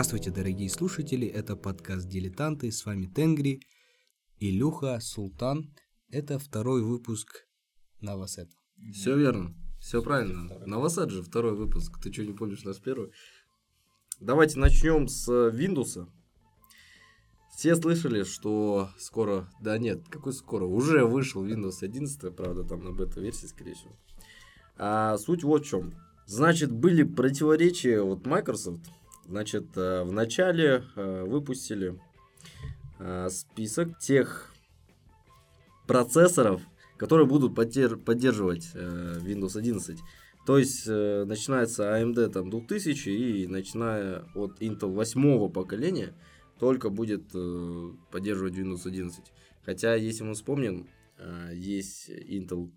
Здравствуйте, дорогие слушатели, это подкаст «Дилетанты», с вами Тенгри, Илюха, Султан. Это второй выпуск Новосета. Все верно, все правильно. Новосет же второй выпуск, ты что не помнишь наш первый? Давайте начнем с Windows. Все слышали, что скоро, да нет, какой скоро, уже вышел Windows 11, правда, там на бета-версии, скорее всего. А суть вот в чем. Значит, были противоречия вот Microsoft. Значит, э, в начале э, выпустили э, список тех процессоров, которые будут поддерживать Windows 11. То есть начинается AMD там 2000 и начиная от Intel 8 поколения только будет поддерживать Windows 11. Хотя, если мы вспомним, есть Intel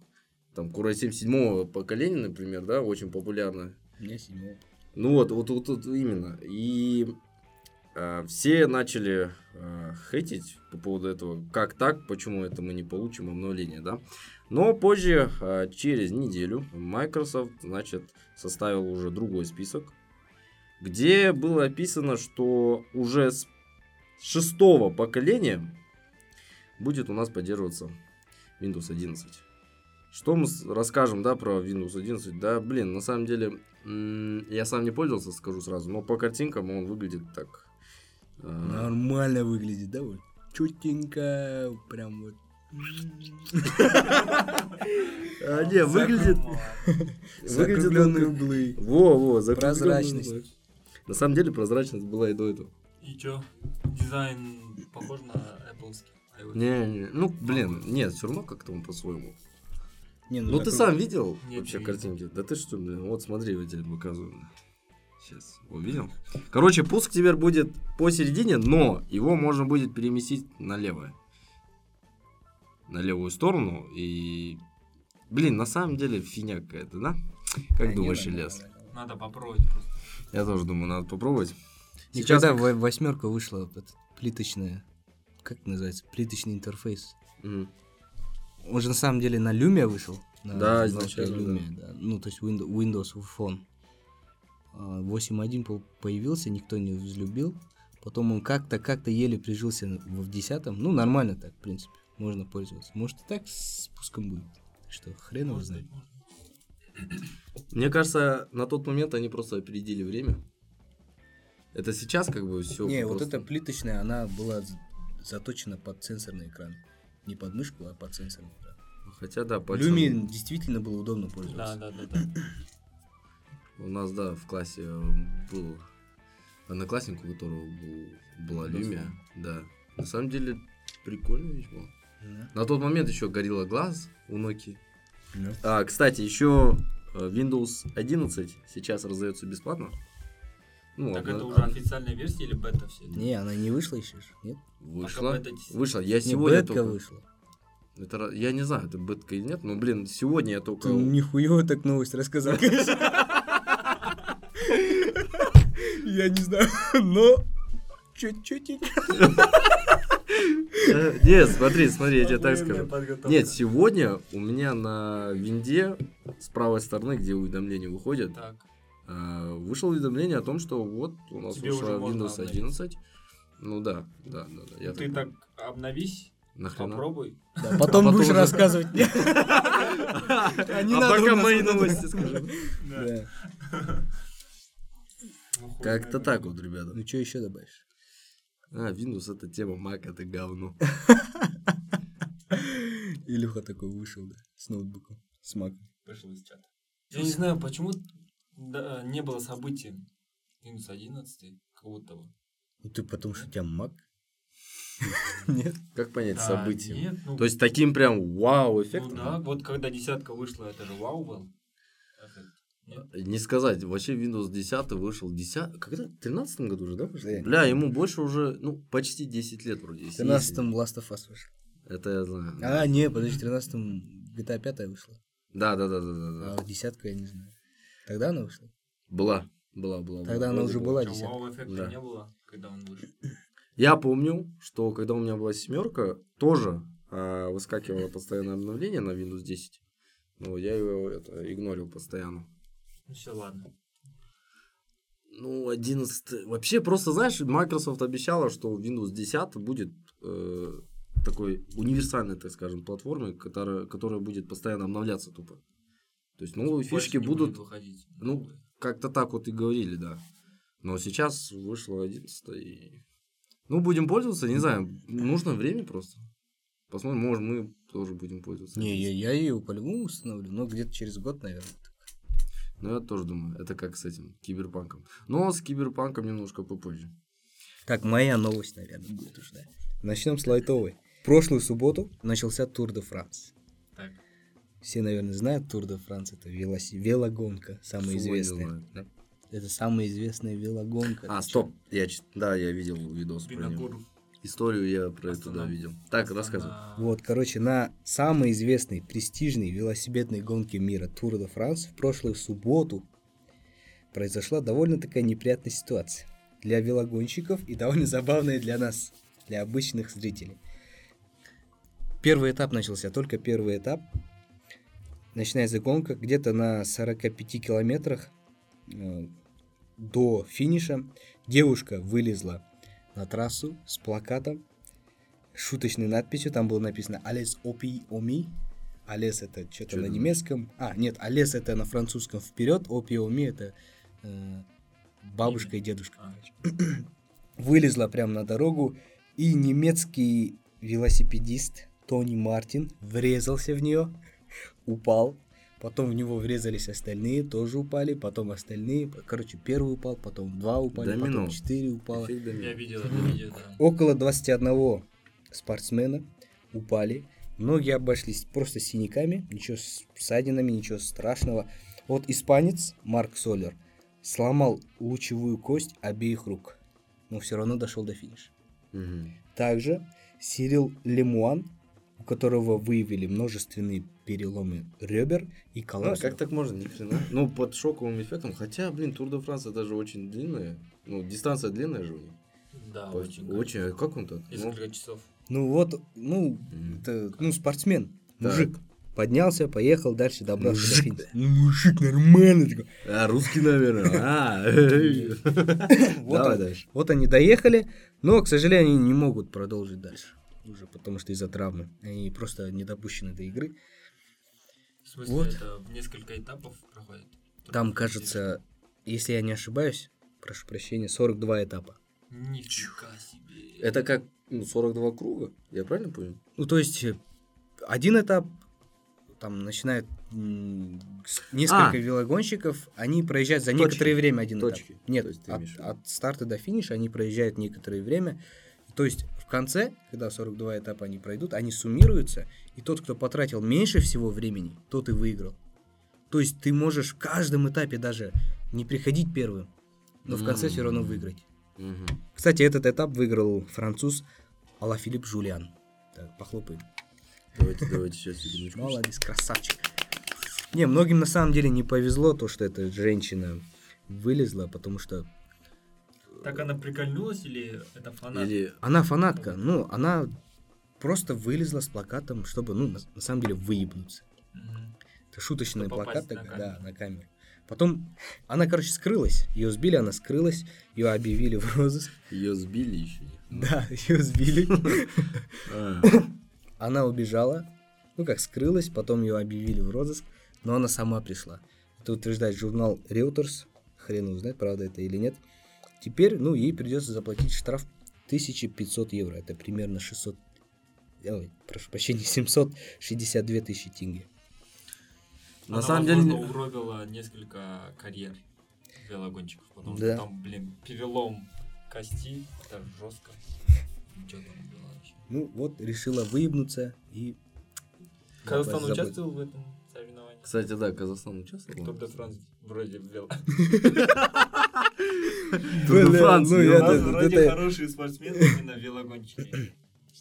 там Core i7 седьмого поколения, например, да, очень популярна. У меня седьмого. Ну вот, вот, вот, вот именно. И э, все начали э, хейтить по поводу этого. Как так? Почему это мы не получим обновление, да? Но позже, э, через неделю, Microsoft, значит, составил уже другой список, где было описано, что уже с шестого поколения будет у нас поддерживаться Windows 11. Что мы расскажем, да, про Windows 11? Да, блин, на самом деле, я сам не пользовался, скажу сразу, но по картинкам он выглядит так. Э... Нормально выглядит, да, вот. Чутенько, прям вот. А, не, выглядит... Закругленные углы. Во, во, Прозрачность. На самом деле прозрачность была и до этого. И чё? Дизайн похож на Apple? Не, не, ну, блин, нет, все равно как-то он по-своему. Не, ну, ну ты сам видел Нет, вообще не картинки? Да ты что, блин, вот смотри, я тебе показываю. Сейчас, увидел? Короче, пуск теперь будет посередине, но его можно будет переместить налево. На левую сторону. И, блин, на самом деле фигня какая-то, да? Как да думаешь, Ильяс? Надо попробовать просто. Я тоже думаю, надо попробовать. Сейчас когда восьмерка вышла, плиточная, как называется, плиточный интерфейс. Mm. Он же на самом деле на Lumia вышел. На да, изначально. Lumia, да. да. Ну, то есть Windows, Windows Phone. 8.1 появился, никто не взлюбил. Потом он как-то, как-то еле прижился в 10 Ну, нормально так, в принципе. Можно пользоваться. Может, и так с пуском будет. Что, хрен его знает. Мне кажется, на тот момент они просто опередили время. Это сейчас как бы все. Не, просто... вот эта плиточная, она была заточена под сенсорный экран. Не под мышку, а под сенсорный экран. Хотя да, пальцем... Люми действительно было удобно пользоваться. Да, да, да, да. У нас, да, в классе был одноклассник, у которого был, была Lumia. Да. На самом деле, прикольная вещь была. Да. На тот момент еще горело глаз у Nokia. Да. А, кстати, еще э, Windows 11 сейчас раздается бесплатно. Ну, так она, это уже официальная версия или бета все? Не, она не вышла еще, нет? Вышла. Вышла. Я сегодня бетка только... вышла. Это, я не знаю, это бетка или нет, но, блин, сегодня я только... Ты нихуево так новость рассказал, Я не знаю, но... Чуть-чуть. Э, нет, смотри, смотри, я тебе так скажу. Нет, сегодня у меня на винде с правой стороны, где уведомления выходят, вышло уведомление о том, что вот у нас вышла Windows 11. Ну да, да, да. да Ты так обновись Нахрена? Попробуй. Да, потом, потом будешь уже... рассказывать. А пока мои новости скажу. Как-то так вот, ребята. Ну, что еще добавишь? А, Windows это тема, Mac это говно. Илюха такой вышел, да, с ноутбуком, с Mac. Вышел из чата. Я не знаю, почему не было событий Windows 11 кого-то. Ну ты потому что у тебя Mac? Нет? Как понять да, событие? Нет, ну, То есть таким прям вау эффектом? Ну да, вот когда десятка вышла, это же вау был. Нет? Не сказать, вообще Windows 10 вышел 10, когда? В 13 году уже, да? Вышел? Бля, ему больше уже, ну, почти 10 лет вроде. В 13 Last of Us вышел. Это я знаю. А, не, подожди, в 13 GTA 5 вышла. Да, да, да, да, да. да. А десятка я не знаю. Тогда она вышла? Была, была, была. Тогда была, она уже была десятка. Вау-эффекта да. не было, когда он вышел. Я помню, что когда у меня была семерка, тоже э, выскакивало постоянное обновление на Windows 10. Но я его это, игнорил постоянно. Ну все, ладно. Ну, 11... Вообще, просто, знаешь, Microsoft обещала, что Windows 10 будет э, такой универсальной, так скажем, платформой, которая, которая будет постоянно обновляться тупо. То есть новые Больше фишки будут... будет выходить. ну. Как-то так вот и говорили, да. Но сейчас вышло 11 и... Ну, будем пользоваться, не знаю, нужно время просто. Посмотрим, может, мы тоже будем пользоваться. Не, я, я ее по-любому установлю, но где-то через год, наверное. Ну, я тоже думаю, это как с этим киберпанком. Но с киберпанком немножко попозже. Так, моя новость, наверное, будет уже, да. Начнем с лайтовой. В прошлую субботу начался Тур де Франс. Так. Все, наверное, знают Тур де Франс. Это велоси... велогонка, самая известная. да? Это самая известная велогонка. А, стоп. Я, да, я видел видос про него. Историю я про это, да, Астана. видел. Так, Астана. рассказывай. Вот, короче, на самой известной, престижной велосипедной гонке мира Тур де Франс в прошлую субботу произошла довольно такая неприятная ситуация для велогонщиков и довольно забавная для нас, для обычных зрителей. Первый этап начался, только первый этап. Начинается гонка где-то на 45 километрах э, до финиша. Девушка вылезла на трассу с плакатом, шуточной надписью. Там было написано «Алес опи оми». Алес это что-то на немецком. А, нет, Алес это на французском вперед, опи оми это э, бабушка и дедушка А, вылезла прямо на дорогу, и немецкий велосипедист Тони Мартин врезался в нее, упал, потом в него врезались остальные, тоже упали, потом остальные, короче, первый упал, потом два упали, Домино. потом четыре упало. Я видел это видео, да. Около 21 спортсмена упали, многие обошлись просто синяками, ничего с ссадинами, ничего страшного. Вот испанец Марк Солер сломал лучевую кость обеих рук, но все равно дошел до финиша. Также Сирил Лемуан, у которого выявили множественные переломы ребер и А, колодцев. как так можно, ни хрена? Ну, под шоковым эффектом. Хотя, блин, Тур де Франс это же очень длинная. Ну, дистанция длинная же у них. Да, По- очень. очень. А как он так? Ну, Несколько часов. Ну вот, ну, Мгм. это, ну, спортсмен, Так. мужик. Поднялся, поехал, дальше добрался до Мужик, финиша. Ну, мужик нормально. такой. А, русский, наверное. А, Вот Давай дальше. Вот они доехали, но, к сожалению, они не могут продолжить дальше. Уже потому что из-за травмы. Они просто не допущены до игры. В смысле, Вот. это в несколько этапов проходит? Там, кажется, если я не ошибаюсь, прошу прощения, 42 этапа. Нифига себе. Это как ну, 42 круга, я правильно понял? Ну, то есть, э, один этап, там, начинает несколько А. велогонщиков, они проезжают за Точки. некоторое время один Точки. этап. Нет, То есть ты от, от старта до финиша они проезжают некоторое время. То есть, в конце, когда 42 этапа они пройдут, они суммируются, и тот, кто потратил меньше всего времени, тот и выиграл. То есть, ты можешь в каждом этапе даже не приходить первым, но в конце все равно выиграть. Мгм. Кстати, этот этап выиграл француз Алла Филипп Жулиан. Так, похлопаем. Давайте, давайте сейчас. Молодец, красавчик. Не, многим на самом деле не повезло то, что эта женщина вылезла, потому что Так она прикольнулась или это фанат? Или она фанатка. Ну, она просто вылезла с плакатом, чтобы, ну, на, на самом деле, выебнуться. Мгм. Это шуточный Чтобы плакат, попасть на да, на камеру. Потом она, короче, скрылась. Ее сбили, она скрылась. Ее объявили в розыск. ее сбили еще. Да, ее сбили. Она убежала, ну как скрылась, потом ее объявили в розыск, но она сама пришла. Это утверждает журнал Reuters, хрен его знает, правда это или нет. Теперь, ну, ей придется заплатить штраф 1500 евро, это примерно 600, ой, прошу прощения, 762 тысячи тенге. На Она, самом возможно, деле... угробила несколько карьер велогонщиков, потому Да. что там, блин, перелом кости, это жестко. Что там было вообще? Ну, вот, решила выебнуться и... Казахстан участвовал в этом? Кстати, да, Казахстан участвовал. Тур де Франс вроде вел. Тур де Франс, ну, вроде хорошие спортсмены, именно велогонщики.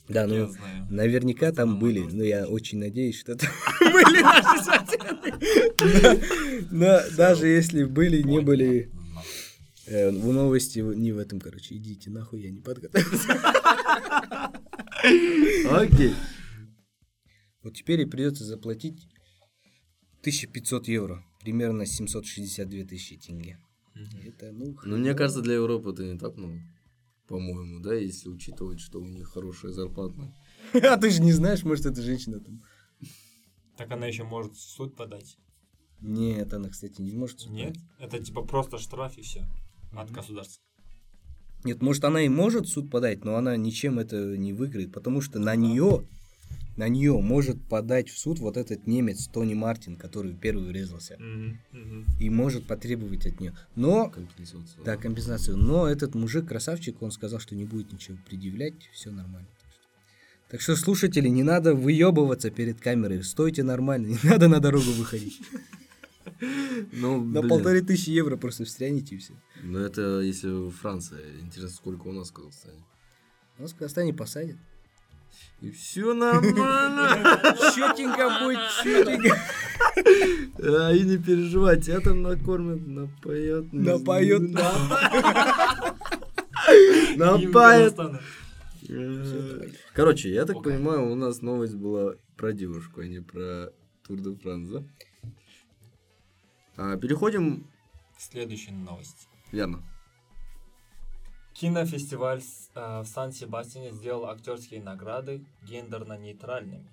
Да, Я ну, знаю. наверняка там были, но я очень надеюсь, что там были наши спортсмены. Но даже если были, не были... Э, в новости не в этом, короче. Идите нахуй, я не подготовился. Окей. Вот теперь ей придется заплатить 1500 евро. Примерно 762 тысячи тенге. Это, ну, Ну, мне кажется, для Европы это не так много. По-моему, да, если учитывать, что у них хорошая зарплата. А ты же не знаешь, может, эта женщина там... Так она еще может в суд подать. Нет, она, кстати, не может... Нет? Это типа просто штраф и все. От государства. Нет, может, она и может суд подать, но она ничем это не выиграет, потому что на нее, на нее может подать в суд вот этот немец Тони Мартин, который первый врезался, Мгм, мгм. и может потребовать от нее. Но, Компенсация. да, компенсацию. Но этот мужик красавчик, он сказал, что не будет ничего предъявлять, все нормально. Так что, слушатели, не надо выебываться перед камерой, стойте нормально, не надо на дорогу выходить. Ну, На полторы тысячи евро просто встряните и все. Ну, это если в Франции. Интересно, сколько у нас в Казахстане. Нас в Казахстане посадят. И все нормально. Четенько будет, четенько. А, И не переживай, тебя там накормят, напоят. знаю. Гимн Напоят. Э, Короче, я так понимаю, у нас новость была про девушку, а не про Тур де Франс, да? А, Переходим, Следующая новость. верно. Кинофестиваль э, в Сан-Себастьяне сделал актерские награды гендерно-нейтральными.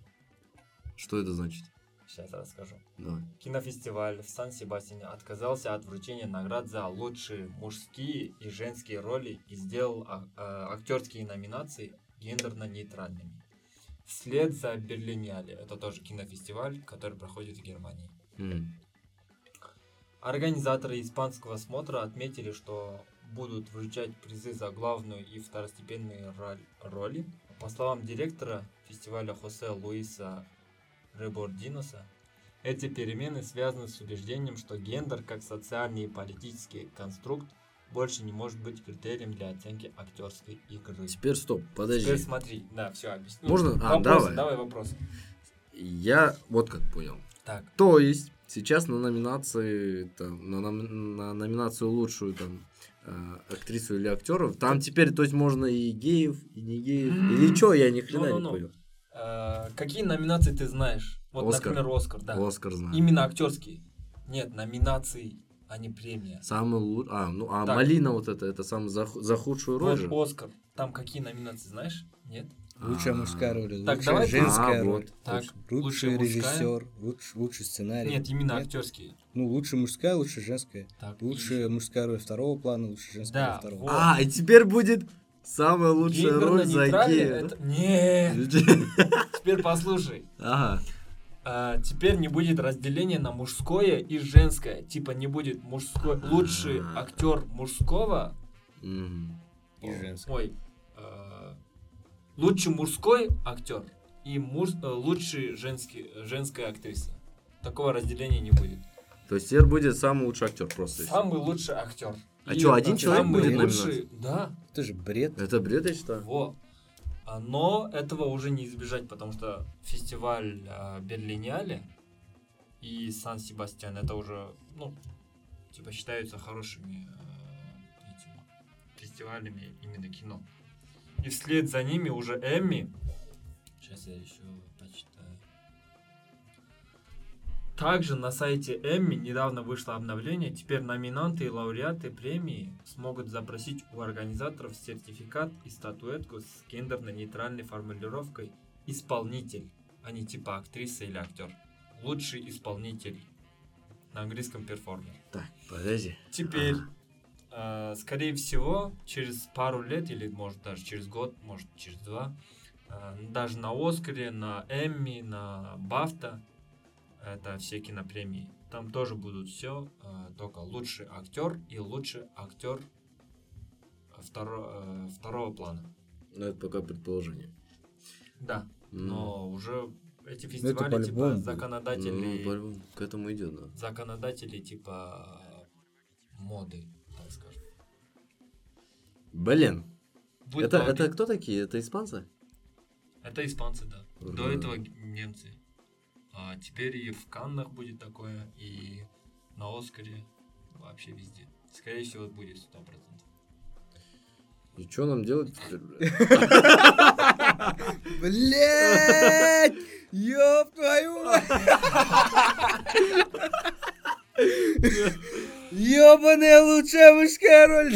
Что это значит? Сейчас расскажу. Давай. Кинофестиваль в Сан-Себастьяне отказался от вручения наград за лучшие мужские и женские роли и сделал а- э, актерские номинации гендерно-нейтральными. Вслед за Берлинале, это тоже кинофестиваль, который проходит в Германии. М. Организаторы испанского смотра отметили, что будут вручать призы за главную и второстепенные роли. По словам директора фестиваля Хосе Луиса Ребординоса, эти перемены связаны с убеждением, что гендер как социальный и политический конструкт больше не может быть критерием для оценки актерской игры. Теперь стоп, подожди. Теперь смотри, да, все объясню. Можно? А, Вопросы, давай. давай вопрос. Я вот как понял. Так, То есть сейчас на номинации, там, на, nom- на номинацию лучшую там актрису или актеров, там теперь, то есть можно и геев, и не геев, или что, я ни хрена не понял. э, какие номинации ты знаешь? Вот, Оскар. например, Оскар, да. Оскар знаю. Именно актерские. Нет, номинации, а не премия. Самый лучший, а, ну, а Так. Малина вот это, это самый за, ху- за худшую роль Вот? Оскар. Там какие номинации, знаешь? Нет? Лучшая мужская роль, Так, лучшая давай- женская А, роль, вот. Так, лучший лучшая мужская? режиссер, луч- лучший сценарий. Нет, именно актерские. Ну, лучшая мужская, лучшая женская. Так, Лучшая мужская роль второго плана, лучшая женская Да, роль второго. вот. А, и теперь будет самая лучшая роль за гея. это- Нет, теперь послушай. Ага. А, теперь не будет разделения на мужское и женское. Типа не будет мужской лучший А. актер мужского. И женская. Ой, лучший мужской актер и муж, э, лучший женский, женская актриса. Такого разделения не будет. То есть теперь будет самый лучший актер просто. Самый лучший актер. А И чё, один человек самый будет лучший, Да, Это же бред. Это бред, я считаю. во. А, Но этого уже не избежать, потому что фестиваль а, Берлинале и Сан-Себастьян это уже, ну, типа считаются хорошими э, этими фестивалями именно кино. И вслед за ними уже Эмми. Сейчас я еще почитаю. Также на сайте Эмми недавно вышло обновление. Теперь номинанты и лауреаты премии смогут запросить у организаторов сертификат и статуэтку с гендерно-нейтральной формулировкой «исполнитель», а не типа актриса или актер. Лучший исполнитель. На английском перформер. Так, подожди. Теперь, э, скорее всего, через пару лет, или может даже через год, может через два, э, даже на Оскаре, на Эмми, на Бафта, это все кинопремии, там тоже будут все, только лучший актер и лучший актер второ- э, второго плана. Ну, это пока предположение. Да, но уже эти это фестивали, по-любому типа, законодатели, Ну, к этому идет, да. законодатели, типа, моды. Блин, Будет это, это кто такие? Это испанцы? Это испанцы, да. Ура. До этого немцы. А теперь и в Каннах будет такое, и на Оскаре, вообще везде. Скорее всего, будет 100%. И что нам делать теперь, блядь? Блять! Ёб твою мать! Ёбаная лучшая мужская роль.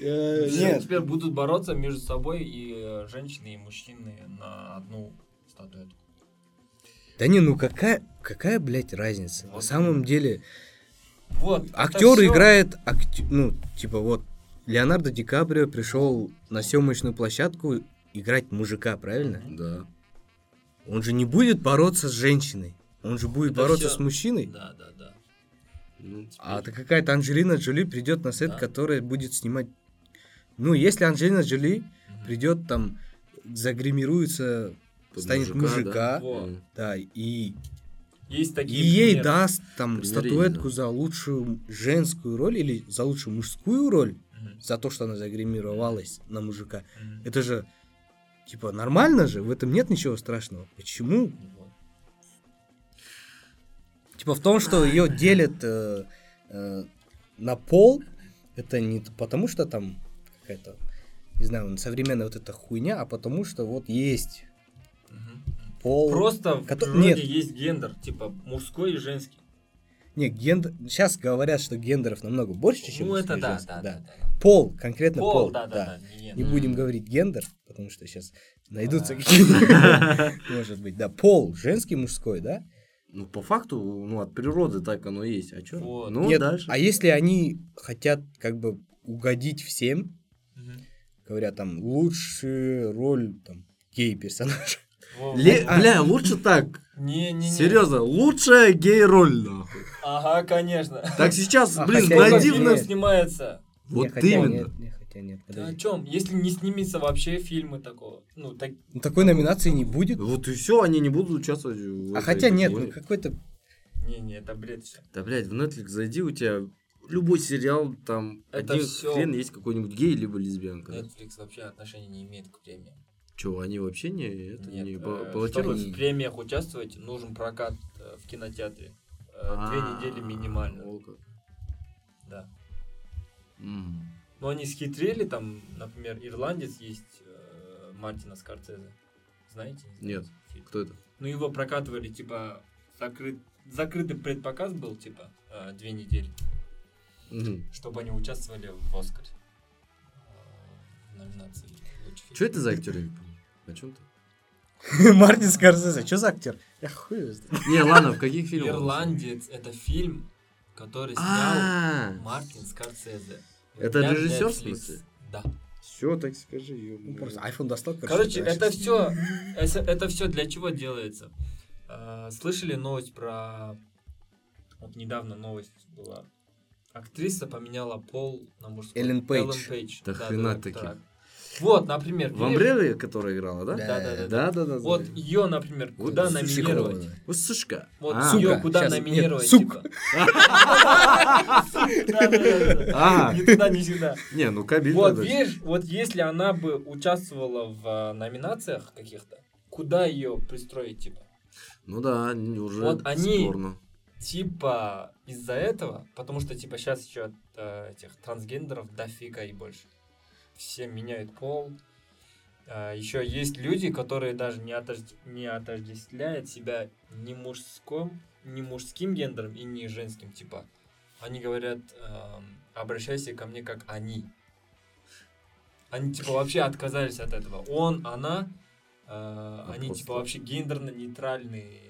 Все Нет. теперь будут бороться между собой и э, женщины, и мужчины на одну статуэтку. Да не, ну какая, какая, блядь, разница? На Вот самом деле, Вот. актер всё- играет, акт- ну, типа вот, Леонардо Ди Каприо пришел на съемочную площадку играть мужика, правильно? Да. Он же не будет бороться с женщиной. Он же будет Это бороться всё- с мужчиной. Да, да, да. Ну, А теперь- это какая-то Анджелина Джоли придет на сет, Да. которая будет снимать. Ну, если Анджелина Джоли придет там, загримируется, Под станет мужика, Вот. М. да, и, Есть и такие ей примеры. даст там Примеры статуэтку за лучшую женскую роль или за лучшую мужскую роль, Мгм. за то, что она загримировалась на мужика. Мгм. Это же, типа, нормально же, в этом нет ничего страшного. Почему? Вот. Типа в том, что ее делят э, э, на пол, это не потому, что там какая-то, не знаю, современная вот эта хуйня, а потому что вот есть Мгм. пол. Просто в Кото- природе нет. есть гендер, типа мужской и женский. Не, гендер. Сейчас говорят, что гендеров намного больше, чем Ну это да, женских, да, да. да, да. Пол, конкретно пол. Пол, да, да, да. не Не гендер. будем говорить гендер, потому что сейчас найдутся А. какие-нибудь. Может быть, да. Пол, женский, мужской, да? Ну, по факту, ну, от природы так оно и есть. А что? Вот. Ну, Нет, дальше. а если они хотят как бы угодить всем. Говорят там лучшая роль там гей-персонажа. Ле- во- Бля, лучше так. Не-не-не. Серьезно, лучшая гей-роль, нахуй. Ага, конечно. Так сейчас, А, блин, нет. наивно. снимается? Вот Не, хотя именно. Нет, не, хотя нет, Да о чем? Если не снимется вообще фильмы такого. Ну, так... Ну, такой номинации не будет. Вот и все, они не будут участвовать. в А этой хотя нет, ну какой-то... Не-не, это бред все. Да, блядь, в Netflix зайди, у тебя любой сериал, там Это один всё. хрен есть какой-нибудь гей либо лесбиянка. Netflix вообще отношения не имеет к премиям. Че, они вообще не, это, Нет, не э, чтобы в премиях участвовать, нужен прокат э, в кинотеатре. Э, Две А, недели минимально. как. Да. М. Но они схитрили, там, например, ирландец есть э, Мартина Скорцезе. Знаете? Нет. Фильм. Кто это? Ну, его прокатывали, типа, закрыт... закрытый предпоказ был, типа, э, две недели, Мгм. чтобы они участвовали в Оскаре. Э, в номинации. Че это за актер? я не помню. О чем ты? Мартин Скорсезе, что за актер? Я хуй. Не, ладно, в каких фильмах? Ирландец — это фильм, который снял А, Мартин Скорсезе. Это режиссер, в смысле? Да. все, так скажи. Ну, просто iPhone достал. Короче, это все, это, все для чего делается? А, слышали новость про, вот недавно новость была. Актриса поменяла пол на мужской. Эллен Пейдж. Эллен Пейдж. Да Да, хрена да, таких. так. Вот, например, В видишь, Амбрелле, которая играла, да? Да. Да, да, да. Да, да, да. Вот да. ее, например, Вот куда суши номинировать? Вот сушка. Вот А, ее сука, куда нет, номинировать? сука. типа? Да-да-да. А. Ни туда, ни сюда. Не, ну кабель Вот видишь, вот если она бы участвовала в а, номинациях каких-то, куда ее пристроить, типа? Ну да, не- уже Вот они-. Типа из-за этого, потому что типа сейчас еще э, этих трансгендеров дофига и больше. Все меняют пол. еще есть люди, которые даже не, отожд- не отождествляют себя ни мужским, ни мужским гендером и ни женским, типа. Они говорят, эм, обращайся ко мне как они. Они типа вообще отказались от этого. Он, она, э, они типа вообще гендерно-нейтральный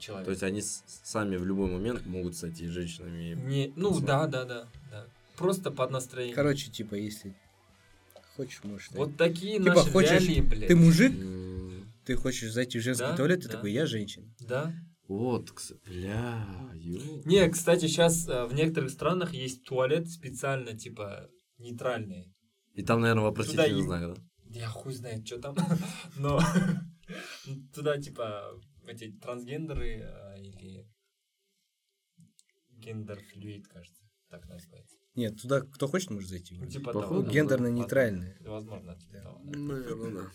человек. То есть они сами в любой момент могут стать и женщинами. и- Не, ну да, да, да, да. Просто под настроение. Короче, типа, если хочешь, можешь. вот такие Типа, наши хочешь- реалии, блядь. Ты мужик, М, ты хочешь зайти в женский Да, туалет, ты да. такой, я женщина. Да. Вот, бля, ё. Не, кстати, сейчас в некоторых странах есть туалет специально, типа, нейтральные. И там, наверное, вопросительный знак, да? Я хуй знает, что там. Но туда, типа, эти трансгендеры а, или гендер-флюид, кажется, так называется. Нет, туда кто хочет, может зайти. Ну, типа Походу, того. да. Гендерно-нейтральные. Возможно, типа Да. того, да. Наверное, да.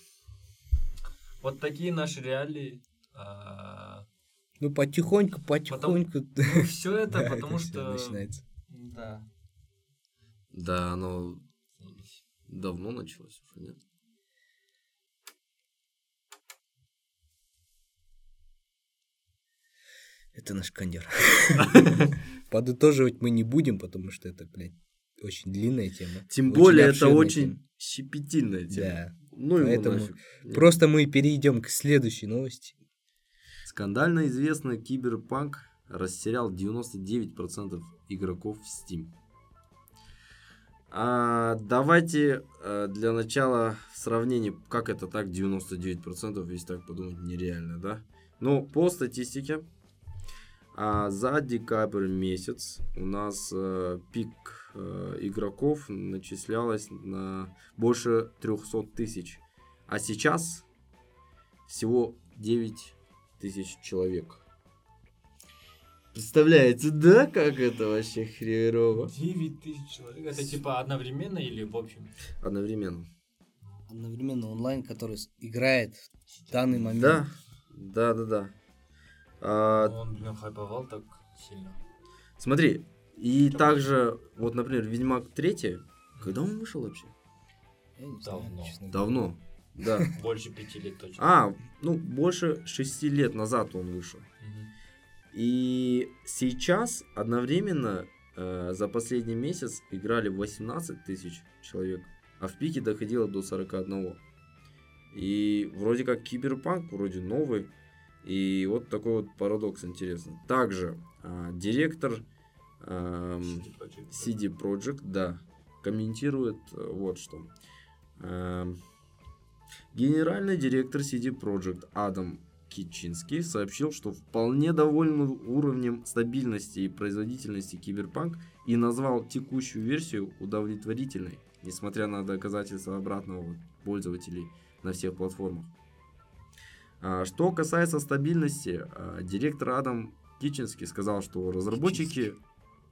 Вот такие наши реалии. а, Ну, потихоньку, потихоньку. Ну, все это Да, потому всё что... начинается. Да. Да, оно давно началось уже, нет? Это наш кондер. подытоживать мы не будем, потому что это, блядь, очень длинная тема. Тем более это очень щепетильная тема. Да. Ну Поэтому. Просто мы перейдем к следующей новости. Скандально известный киберпанк растерял 99% игроков в Steam. А, давайте э, для начала в сравнении, как это так 99%, если так подумать, нереально, да? Ну, по статистике, а, за декабрь месяц у нас э, пик э, игроков начислялось на больше 300 тысяч. А сейчас всего 9 тысяч человек. Представляете, да, как это вообще хрерово? 9 тысяч человек. Это типа одновременно или в общем? Одновременно. Одновременно онлайн, который играет в данный момент. Да, да, да, да. А, Он, блин, хайповал так сильно. смотри, и также, вот, например, Ведьмак 3, когда он вышел вообще? Давно. Давно, да. Больше пяти лет точно. А, ну, больше 6 лет назад он вышел. И сейчас одновременно э, за последний месяц играли 18 тысяч человек, а в пике доходило до 41. И вроде как киберпанк, вроде новый. И вот такой вот парадокс интересный. Также а, директор эм, CD Projekt, да, комментирует э, вот что. Эм, Генеральный директор CD Projekt Адам Кичинский сообщил, что вполне доволен уровнем стабильности и производительности Киберпанк и назвал текущую версию удовлетворительной, несмотря на доказательства обратного пользователей на всех платформах. А, Что касается стабильности, а, директор Адам Кичинский сказал, что разработчики...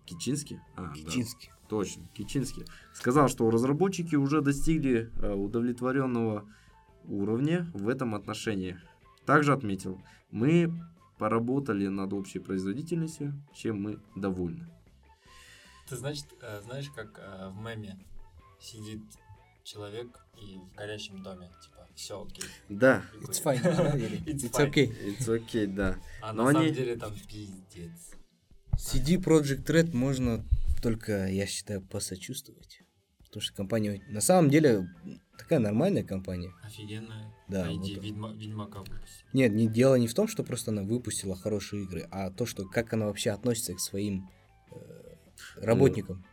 Кичинский? А, да. Кичинский. Точно, Кичинский. Сказал, что разработчики уже достигли э, удовлетворенного уровня в этом отношении. Также отметил, мы поработали над общей производительностью, чем мы довольны. Ты значит, э, знаешь, как э, в меме сидит человек и в горящем доме, типа, все окей. Да. It's fine. It's It's okay. it's okay, да. А Но на самом они- деле там пиздец. CD Project Red можно только, я считаю, посочувствовать. Потому что компания на самом деле такая нормальная компания. Офигенная. Да, ID вот. Ведьма- Ведьмака выпустили. Нет, не, дело не в том, что просто она выпустила хорошие игры, а то, что как она вообще относится к своим э, работникам.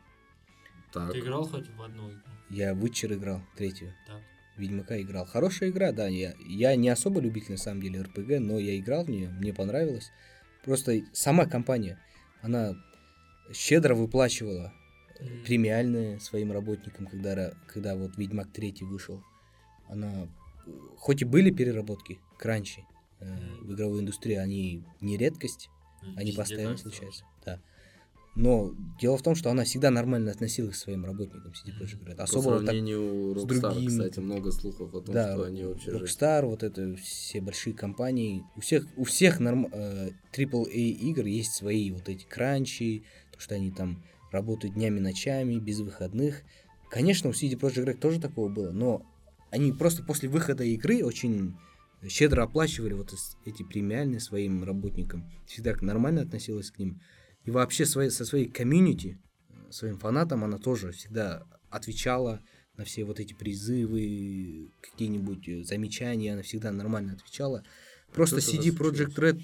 Так, Ты играл хоть в одну игру? Я Witcher играл, третью. Так. Ведьмака играл. Хорошая игра, да. Я, я не особо любитель, на самом деле, РПГ, но я играл в нее, мне понравилось. Просто сама компания, она щедро выплачивала Мгм. премиальные своим работникам, когда, когда вот Ведьмак 3 вышел. Она, хоть и были переработки, кранчи э, Мгм. в игровой индустрии, они не редкость, они Везде постоянно случаются. Да. Но дело в том, что она всегда нормально относилась к своим работникам CD Projekt Red. по Особо вот так сравнению с другими. кстати, много слухов о том, Да, что они вообще. Rockstar, вот это все большие компании, у всех, у всех норм, э, AAA игр есть свои вот эти кранчи, то, что они там работают днями, ночами, без выходных. Конечно, у CD Projekt Red тоже такого было, но они просто после выхода игры очень щедро оплачивали вот эти премиальные своим работникам. Всегда нормально относилась к ним. И вообще свои, со своей комьюнити, э, своим фанатам она тоже всегда отвечала на все вот эти призывы, какие-нибудь э, замечания, она всегда нормально отвечала. Просто CD случилось. Red,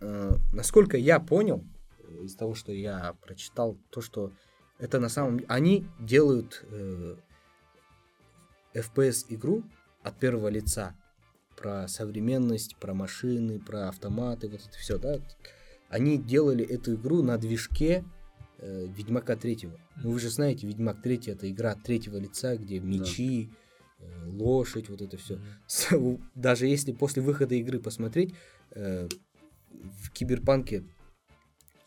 э, насколько я понял, э, из того, что я прочитал, то, что это на самом деле... Они делают э, FPS-игру от первого лица. Про современность, про машины, про автоматы, вот это все, да. Они делали эту игру на движке э, Ведьмака третьего. Ну вы же знаете, Ведьмак третий это игра от третьего лица, где мечи, э, лошадь, вот это все. Даже если после выхода игры посмотреть, э, в Киберпанке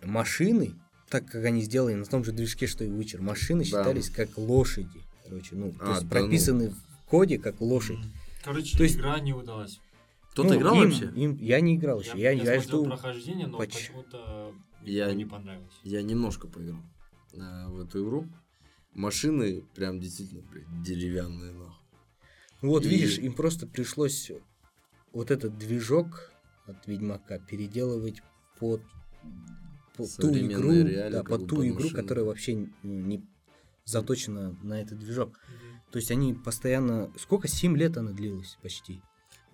машины, так как они сделаны на том же движке, что и Witcher, машины Да. считались как лошади. Короче, ну, то А, есть да ну. прописаны в коде как лошадь. Короче, То есть- игра не удалась. Кто-то Ну, играл им- вообще? им- я не играл еще. Я, я, смотрел жду. прохождение, но поч- почему-то Я не- понравилось. Я немножко поиграл э, в эту игру. Машины прям действительно блядь, деревянные, нахуй. Ну Вот И- видишь, им просто пришлось вот этот движок от Ведьмака переделывать под, по- ту игру, реалии, да, под ту под игру, которая вообще не заточена на этот движок. То есть они постоянно... Сколько? 7 лет она длилась почти.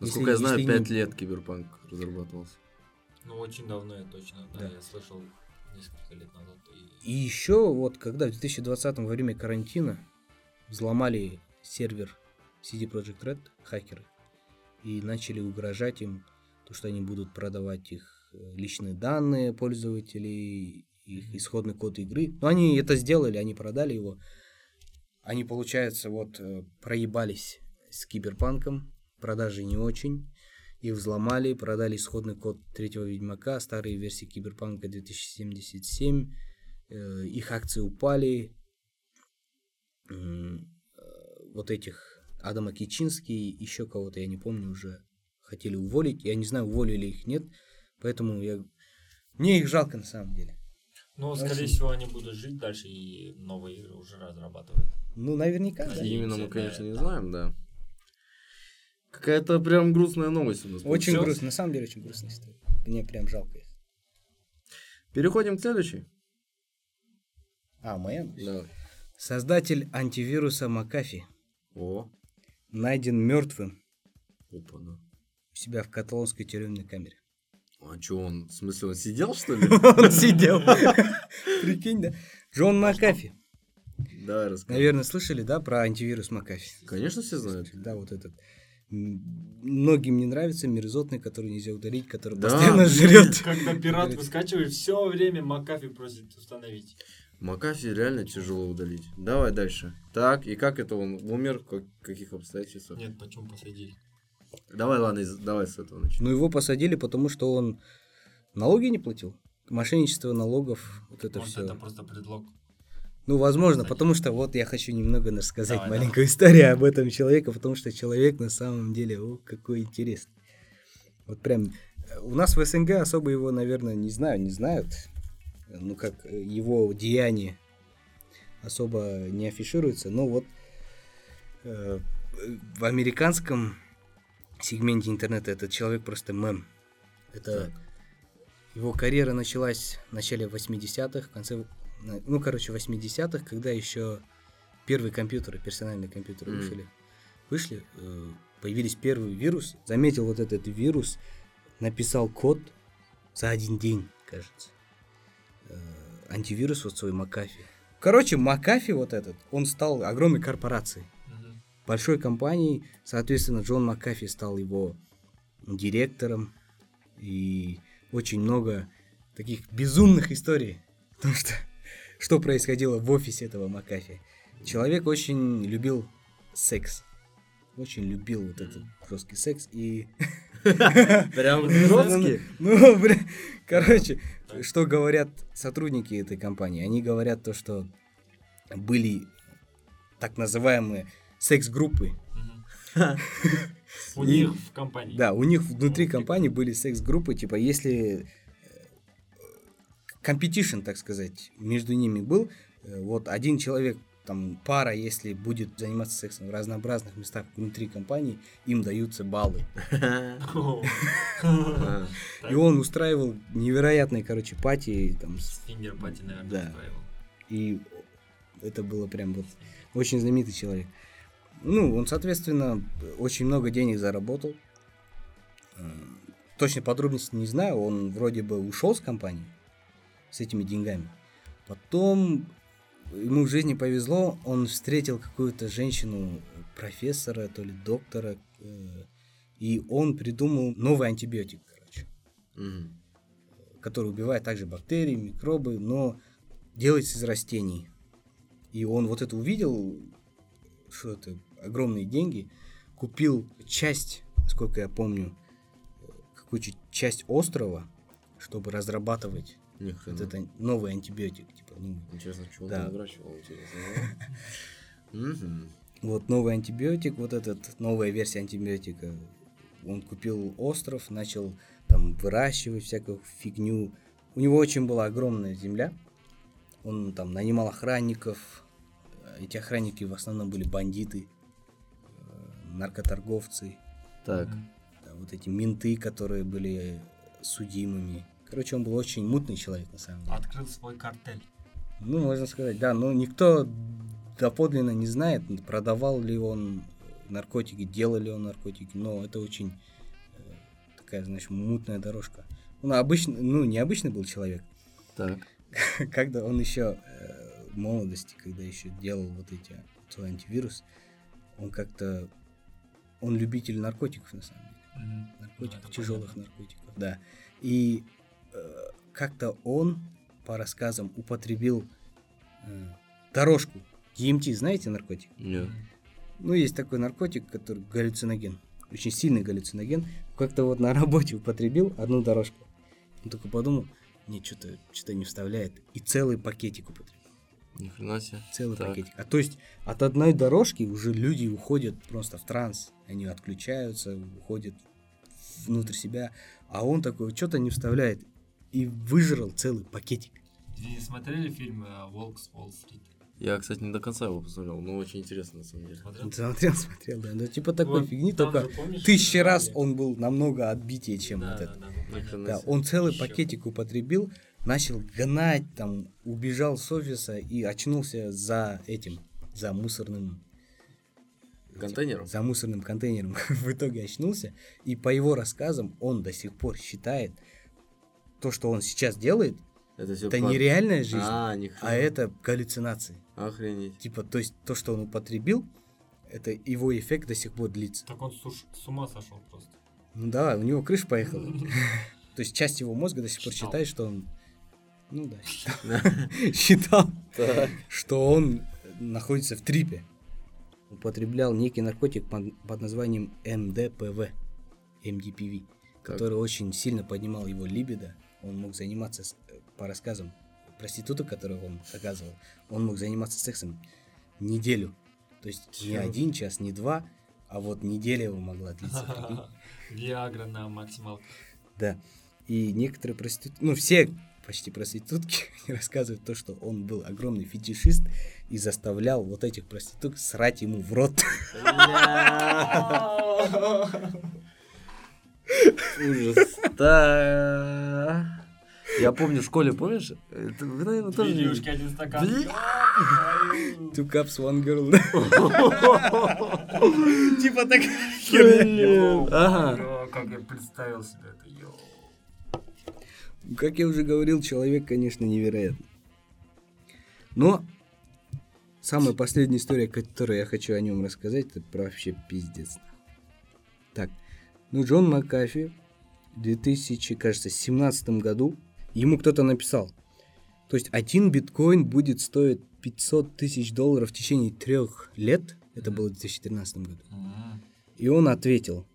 Насколько Если- я знаю, если не- 5 лет Киберпанк разрабатывался. Ну, очень давно я точно, да, Да. я слышал несколько лет назад. И еще вот, когда в 2020 во время карантина взломали сервер CD Projekt Red, хакеры, и начали угрожать им, то, что они будут продавать их э, личные данные пользователей, их исходный код игры. Но они это сделали, они продали его. Они, получается, вот э, проебались с киберпанком, продажи не очень. Их взломали, продали исходный код третьего Ведьмака, старые версии Киберпанка 2077. э, Их акции упали. Э, Вот этих Адама Кичинский, еще кого-то, я не помню, уже хотели уволить. Я не знаю, уволили их, нет. Поэтому я... Мне их жалко на самом деле. Ну, Очень. скорее всего, они будут жить дальше и новые игры уже разрабатывают. Ну, наверняка, да. Именно мы, конечно, не да. знаем, да. Какая-то прям грустная новость у нас. Очень получилась. грустно, на самом деле очень грустная история. Мне прям жалко их. Переходим к следующей. А, моя? Да. Создатель антивируса Макафи О, найден мертвым опа, да. у себя в каталонской тюремной камере. А что он, в смысле, он сидел, что ли? Он сидел. Прикинь, да? Джон Макафи. Давай расскажи. Наверное, слышали, да, про антивирус Макафи? Конечно, все знают. Да, вот этот. Многим не нравится мерзотный, который нельзя удалить, который Да, постоянно жрет. Когда пираты скачивает, все время Макафи просит установить. Макафи реально тяжело удалить. Давай дальше. Так, и как это он умер? Как, в каких обстоятельствах? Нет, почему посадили? Давай, ладно, из- давай с этого начнем. Ну, его посадили, потому что он налоги не платил. Мошенничество налогов, вот это Может, все. это просто предлог. Ну, возможно, Кстати. потому что вот я хочу немного рассказать Давай, маленькую историю об этом человеке, потому что человек на самом деле, о, какой интересный. Вот прям, э, у нас в СНГ особо его, наверное, не знаю, не знают, ну, как э, его деяния особо не афишируются, но вот э, в американском сегменте интернета этот человек просто мем. Это Так. его карьера началась в начале 80-х, в конце, ну, короче, 80-х, когда еще первые компьютеры, персональные компьютеры Мгм. вышли. Вышли, э, появились первый вирус, заметил вот этот вирус, написал код за один день, кажется. Э, антивирус вот свой Макафи. Короче, Макафи вот этот, он стал огромной корпорацией Мгм. большой компанией. Соответственно, Джон Макафи стал его директором. И очень много таких безумных историй. Потому что что происходило в офисе этого Макафи. Человек очень любил секс. Очень любил вот этот жесткий секс. И... Прям жесткий? Ну, бля, короче, что говорят сотрудники этой компании? Они говорят то, что были так называемые секс-группы. У них в компании. Да, у них внутри Ну, компании были секс-группы, типа, если competition, так сказать, между ними был, э, вот один человек, там, пара, если будет заниматься сексом в разнообразных местах внутри компании, им даются баллы. И он устраивал невероятные, короче, party, там, с- Фингер party, наверное, Да. устраивал. и это было прям вот очень знаменитый человек. Ну, он, соответственно, очень много денег заработал. Э, Точно подробности не знаю, он вроде бы ушел с компании с этими деньгами. Потом ему в жизни повезло, он встретил какую-то женщину, профессора, то ли доктора, э, и он придумал новый антибиотик, короче мгм. который убивает также бактерии, микробы, но делается из растений. И он вот это увидел, что это огромные деньги, купил часть, насколько я помню, э, какую-то часть острова, чтобы разрабатывать Ни вот это новый антибиотик. Типа, ну, Интересно, чего Да. он выращивал, интересно. вот новый антибиотик, вот этот, новая версия антибиотика. Он купил остров, начал там выращивать всякую фигню. У него очень была огромная земля. Он там нанимал охранников. Эти охранники в основном были бандиты, э, наркоторговцы, Так, да, вот эти менты, которые были судимыми. Короче, он был очень мутный человек, на самом деле. Открыл свой картель. Ну, можно сказать, да, но никто доподлинно не знает, продавал ли он наркотики, делал ли он наркотики, но это очень э, такая, знаешь, мутная дорожка. Он обычно, ну, необычный был человек. Так. Когда он еще э, в молодости, когда еще делал вот эти свой антивирус, он как-то, он любитель наркотиков, на самом деле. Мгм. Наркотиков, Ну, тяжелых понятно. наркотиков, да. И как-то он, по рассказам, употребил э, дорожку. DMT, знаете наркотик? Нет. Ну, есть такой наркотик, который галлюциноген. Очень сильный галлюциноген. Как-то вот на работе употребил одну дорожку. Он только подумал, не, что-то что не вставляет. И целый пакетик употребил. Ни хрена себе. Целый Так. пакетик. А то есть от одной дорожки уже люди уходят просто в транс. Они отключаются, уходят внутрь себя. А он такой, что-то не вставляет. И выжрал целый пакетик. Вы смотрели фильм э, «Волк с Уолл-стрит»? Я, кстати, не до конца его посмотрел, но очень интересно, на самом деле. Смотрел? Смотрел, смотрел, да. Ну, типа такой Вот фигни, только же, помнишь, тысячи раз он был намного отбитее, чем Да, вот да, этот. да, хрена Да, себе. он целый Ещё. пакетик употребил, начал гнать, там, убежал с офиса и очнулся за этим, за мусорным Контейнером? за мусорным контейнером. В итоге очнулся, и по его рассказам он до сих пор считает то, что он сейчас делает, Это все это не реальная жизнь, А, а это галлюцинации. Охренеть. Типа, то есть то, что он употребил, это его эффект до сих пор длится. Так он суш- с ума сошел просто. Ну да, у него крыша поехала. То есть часть его мозга до сих пор считает, что он... Ну да, считал, что он находится в трипе. Употреблял некий наркотик под, под названием МДПВ, МДПВ, который очень сильно поднимал его либидо. Он мог заниматься, э, по рассказам проституток, которых он оказывал, он мог заниматься сексом неделю. То есть не Чё? один час, не два, а вот неделя его могла длиться. Виагра на максималку. Да. И некоторые проститутки, ну все почти проститутки рассказывают то, что он был огромный фетишист и заставлял вот этих проституток срать ему в рот. Ужас. Да. Я помню, в школе, помнишь? Это вы, наверное, тоже... Две один стакан. Two cups, one girl. Типа так херня. Ага. Как я представил себе это. Как я уже говорил, человек, конечно, невероятный. Но самая последняя история, которую я хочу о нем рассказать, это про вообще пиздец. Так, ну Джон Макафи в 2000, кажется, 17 году ему кто-то написал. То есть один биткоин будет стоить 500 тысяч долларов в течение трех лет. Это было в 2013 году. И он ответил.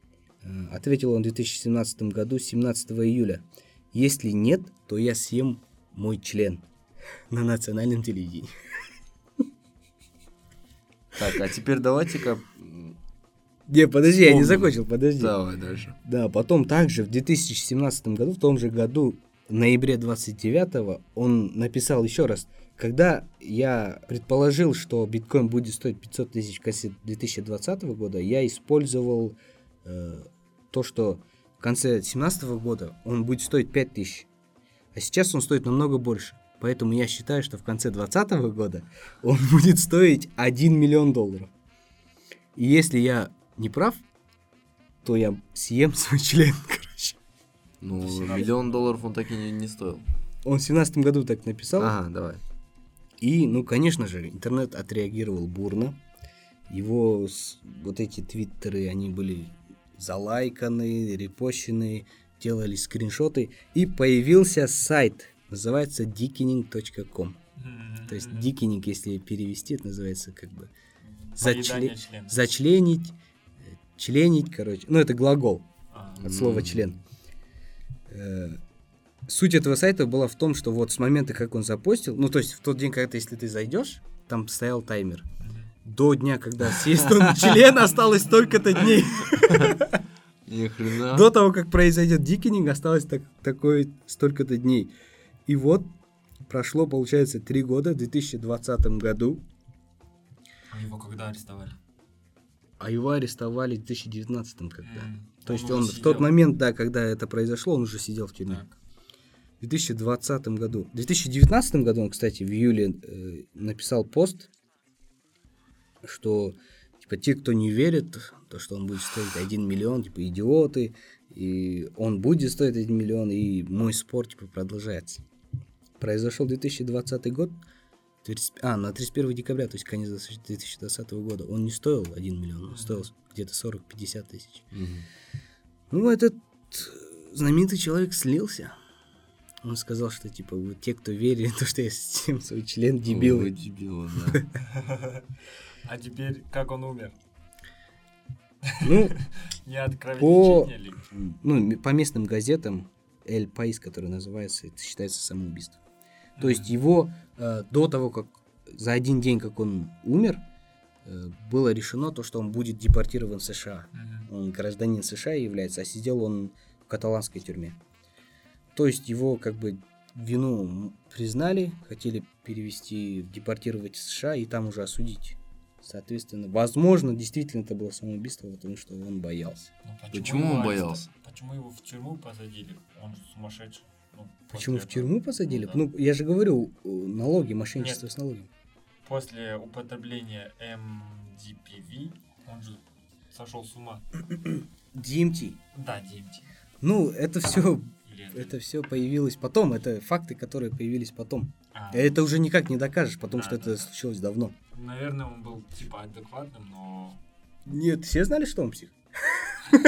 Э, Ответил он в 2017 году, 17 июля. Если нет, то я съем мой член на национальном телевидении. Так, а теперь давайте-ка... Не, подожди, я не закончил, подожди. Давай дальше. Да, потом также в 2017 году, в том же году, в ноябре 29 он написал еще раз, когда я предположил, что биткоин будет стоить 500 тысяч в конце 2020 года, я использовал э, то, что в конце 2017 года он будет стоить 5 тысяч, а сейчас он стоит намного больше. Поэтому я считаю, что в конце 2020 года он будет стоить 1 миллион долларов. И если я не прав, то я съем свой член. Ну, 17 миллион долларов он так и не, не стоил. Он в 17 году так написал. Ага, давай. И, ну, конечно же, интернет отреагировал бурно. Его с- вот эти твиттеры, они были залайканы, репощены, делали скриншоты. И появился сайт, называется dickening.com. М. То есть дикинг, если перевести, это называется как бы зачле- зачленить, э, членить, короче. Ну, это глагол. А. от слова член. Э, Суть этого сайта была в том, что вот с момента, как он запостил, ну то есть в тот день, когда если ты зайдешь, там стоял таймер. До дня, когда съест он член, осталось столько-то дней. Ни хрена. До того, как произойдет дикинг, осталось так, такое столько-то дней. И вот прошло, получается, три года, в 2020 году, А его когда арестовали? а его арестовали в 2019 когда. М. То есть уже он в сидел. тот момент, да, когда это произошло, он уже сидел в тюрьме. Так. В 2020 году. В 2019 году он, кстати, в июле э, написал пост, что типа те, кто не верит, то, что он будет стоить 1 миллион, типа идиоты, и он будет стоить 1 миллион, и мой спор типа продолжается. Произошел 2020 год, 30 а, на 31 декабря, то есть конец 2020 года, он не стоил 1 миллион, он стоил где-то 40-50 тысяч. Мгм. Ну, этот знаменитый человек слился. Он сказал, что, типа, вот те, кто верит, то, что я съем свой член, Вы дебилы. дебилы, да. А теперь, как он умер? Ну, Не от По- ну, по местным газетам, Эль Паис, который называется, это считается самоубийство. То есть его э, до того, как за один день, как он умер, э, было решено то, что он будет депортирован в США. Мгм. Он гражданин США является, а сидел он в каталанской тюрьме. То есть его как бы вину признали, хотели перевести, депортировать в США и там уже осудить. Соответственно, возможно, действительно это было самоубийство, потому что он боялся. Ну, Почему его он боялся? Почему его в тюрьму посадили? Он сумасшедший. Ну, Почему в тюрьму посадили? да. Ну, я же говорю, э, налоги, мошенничество с налогами. После употребления MDPV он же сошел с ума. DMT. Да, DMT. Ну, это все, это все появилось потом. Это факты, которые появились потом. А, Это уже никак не докажешь, потому Да, что да, это случилось давно. Наверное, он был типа адекватным, но... Нет, все знали, что он псих.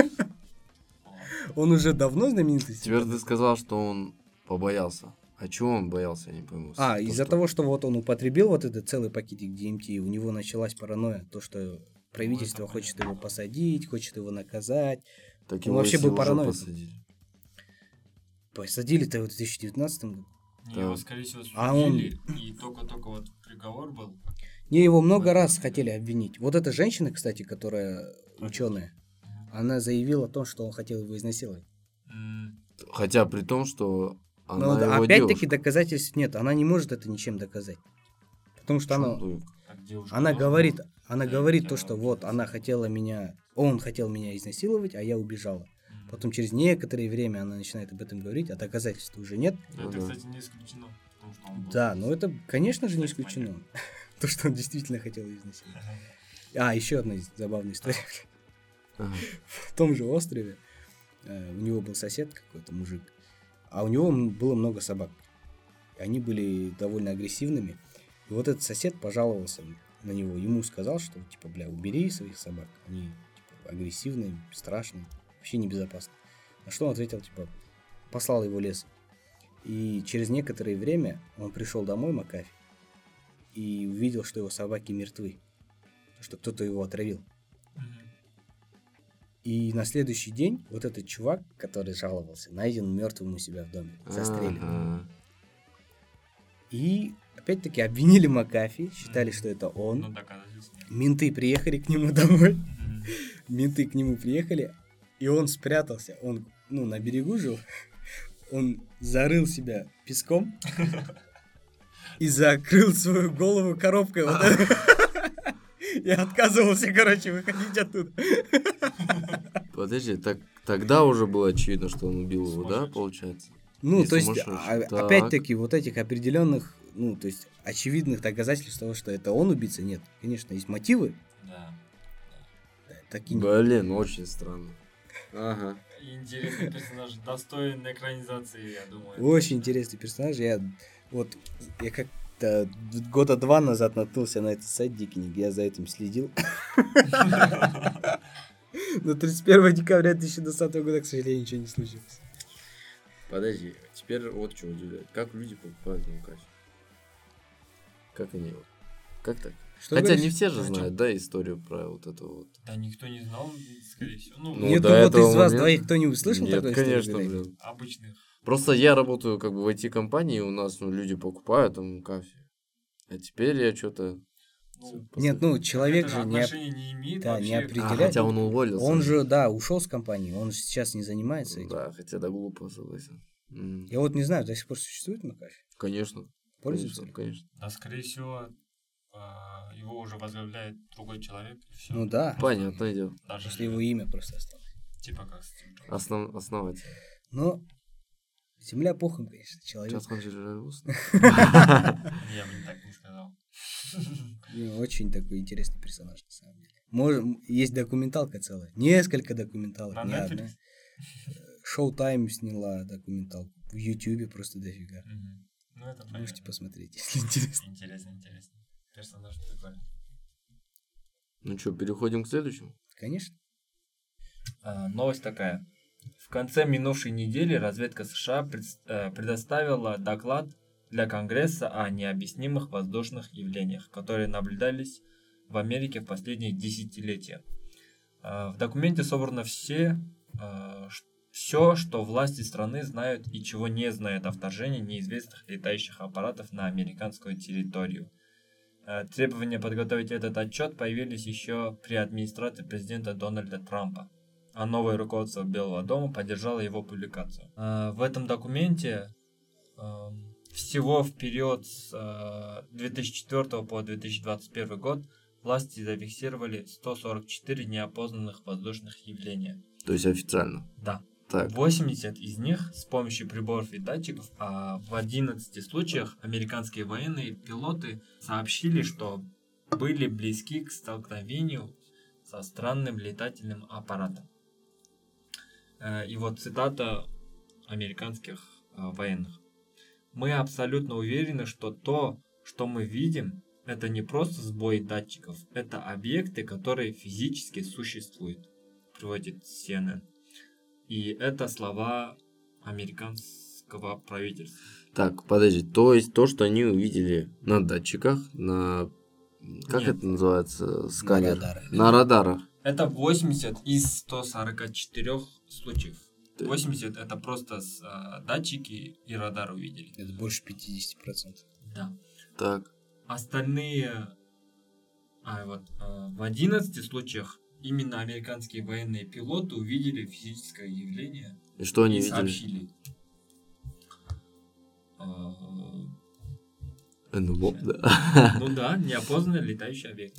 Он уже давно знаменитый. Теперь ты сказал, что он побоялся. А чего он боялся, я не пойму. А, из-за того, что вот он употребил вот этот целый пакетик DMT, и у него началась паранойя, то, что правительство это хочет понятно. его посадить, хочет его наказать. Так он его вообще был уже параноик. посадили. Посадили-то в 2019 году. Не, Да. его, скорее всего, А он- судили, и только-только вот приговор был. Не, его много Вот. раз хотели обвинить. Вот эта женщина, кстати, которая ученая, она заявила о том, что он хотел его изнасиловать. Хотя при том, что она Но опять-таки доказательств нет. Она не может это ничем доказать. Потому что она, девушка она говорит, она говорит то, что вот она хотела меня, он хотел меня изнасиловать, а я убежала. Потом через некоторое время она начинает об этом говорить, а доказательств уже нет. Это, Ну да. кстати, не исключено. Потому что он был- Да, но это, конечно же, не исключено. То, что он действительно хотел изнасиловать. А, еще одна забавная история. В том же острове э, у него был сосед какой-то мужик, а у него было много собак. Они были довольно агрессивными. И вот этот сосед пожаловался на него. Ему сказал, что типа, бля, убери своих собак. Они типа, агрессивные, страшные, вообще небезопасны. На что он ответил, типа, послал его лес. И через некоторое время он пришел домой, Макафи, и увидел, что его собаки мертвы. Что кто-то его отравил. И на следующий день вот этот чувак, который жаловался, найден мертвым у себя в доме, застрелен. Ага. И опять-таки обвинили Макафи, считали, что это Ну, он. нет. Менты приехали к нему домой, менты к нему приехали, и он спрятался. Он, ну, на берегу жил, он зарыл себя песком и закрыл свою голову коробкой. И отказывался, короче, выходить оттуда. Подожди, так тогда уже было очевидно, что он убил его, да, получается? Ну, то есть, а- Так. опять-таки, вот этих определенных, ну, то есть, очевидных доказательств того, что это он убийца, нет. Конечно, есть мотивы, Да. да, такие. Блин, очень странно. Ага. Интересный персонаж, достоин экранизации, я думаю. Очень интересный персонаж. Я вот, я как-то года два назад наткнулся на этот сайт Дикинг, я за этим следил. Но 31 декабря 2020 года, к сожалению, ничего не случилось. Подожди, теперь вот что удивляет. Как люди покупают Макафи? Как они его? Как так? Что Хотя говоришь? не все же А знают, да, историю про вот это вот. Да никто не знал, скорее всего. Ну, Ну, Нет, до ну вот из вас двоих кто-нибудь слышал Нет, такой конечно, блядь? блин. обычных. Просто я работаю как бы в IT-компании, у нас ну, люди покупают там кофе. А теперь я что-то... Ну, Нет, ну человек это же не... оп- не имеет да, не определяет. А, хотя он уволился. Он же, да, ушел с компании, он же сейчас не занимается этим. Да, хотя да, глупо, согласен. Я вот не знаю, до сих пор существует Макафи? Конечно. Пользуется? Конечно, конечно. Да, скорее всего, а, его уже возглавляет другой человек. И все. Ну да, Понятное дело. Даже просто его имя просто осталось. типа как Стив. Основ... Основатель. Но Земля пухом, конечно, человек. Сейчас кончили Я бы так не сказал. Ну, Очень такой интересный персонаж, на самом деле. Мож- есть документалка целая. Несколько документалок, На не Netflix? одна. Шоу Тайм сняла документалку. В Ютубе просто дофига. Мгм. Ну, это Можете понятно. посмотреть, если интересно. Интересно, интересно. Персонаж прикольный. Ну что, переходим к следующему? Конечно. А, Новость такая. В конце минувшей недели разведка США пред- э, предоставила доклад для Конгресса о необъяснимых воздушных явлениях, которые наблюдались в Америке в последние десятилетия. А, В документе собрано все, все, что власти страны знают и чего не знают о вторжении неизвестных летающих аппаратов на американскую территорию. Э, Требования подготовить этот отчет появились еще при администрации президента Дональда Трампа, а новое руководство Белого дома поддержало его публикацию. Э, В этом документе эм, всего в период с э, 2004 по 2021 год власти зафиксировали 144 неопознанных воздушных явления. То есть официально. Да. Так, 80 из них с помощью приборов и датчиков, а в 11 случаях американские военные пилоты сообщили, что были близки к столкновению со странным летательным аппаратом. Э, И вот цитата американских э, военных. Мы абсолютно уверены, что то, что мы видим, это не просто сбой датчиков, это объекты, которые физически существуют, приводит CNN. И это слова американского правительства. так, подожди. То есть то, что они увидели на датчиках, на... Как Нет. это называется? Сканер. радарах. На радарах. Это 80 из 144 случаев. Ты- 80 это просто с, а, датчики и радар увидели. Это больше 50%. Да. Так. Остальные... А, вот, а, в 11 случаях именно американские военные пилоты увидели физическое явление И что они и видели? сообщили. А, НЛО, да. Ну да, неопознанный летающий объект.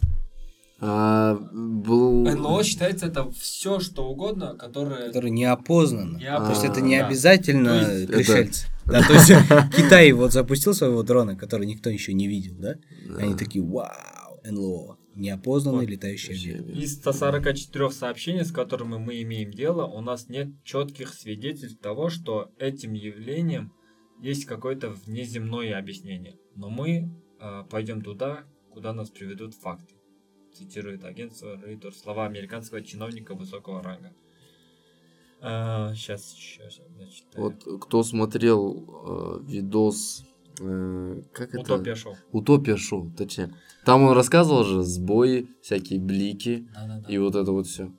А, был... НЛО считается это все, что угодно, которое... Который неопознанно. Неопознанно, То есть это не да. обязательно есть это- пришельцы. Да, то есть Китай вот запустил своего дрона, который никто еще не видел, да? Да. Они такие, вау, НЛО, неопознанный Вот. летающий объект. Из 144 сообщений, с которыми мы имеем дело, у нас нет четких свидетельств того, что этим явлением есть какое-то внеземное объяснение. Но мы э, пойдем туда, куда нас приведут факты. Цитирует агентство Рейтер слова американского чиновника высокого ранга. сейчас, сейчас, значит, Вот кто смотрел э, видос... э, как это? Утопия шоу. Утопия шоу, точнее. Там он рассказывал же сбои, всякие блики Да-да-да. и вот это вот все.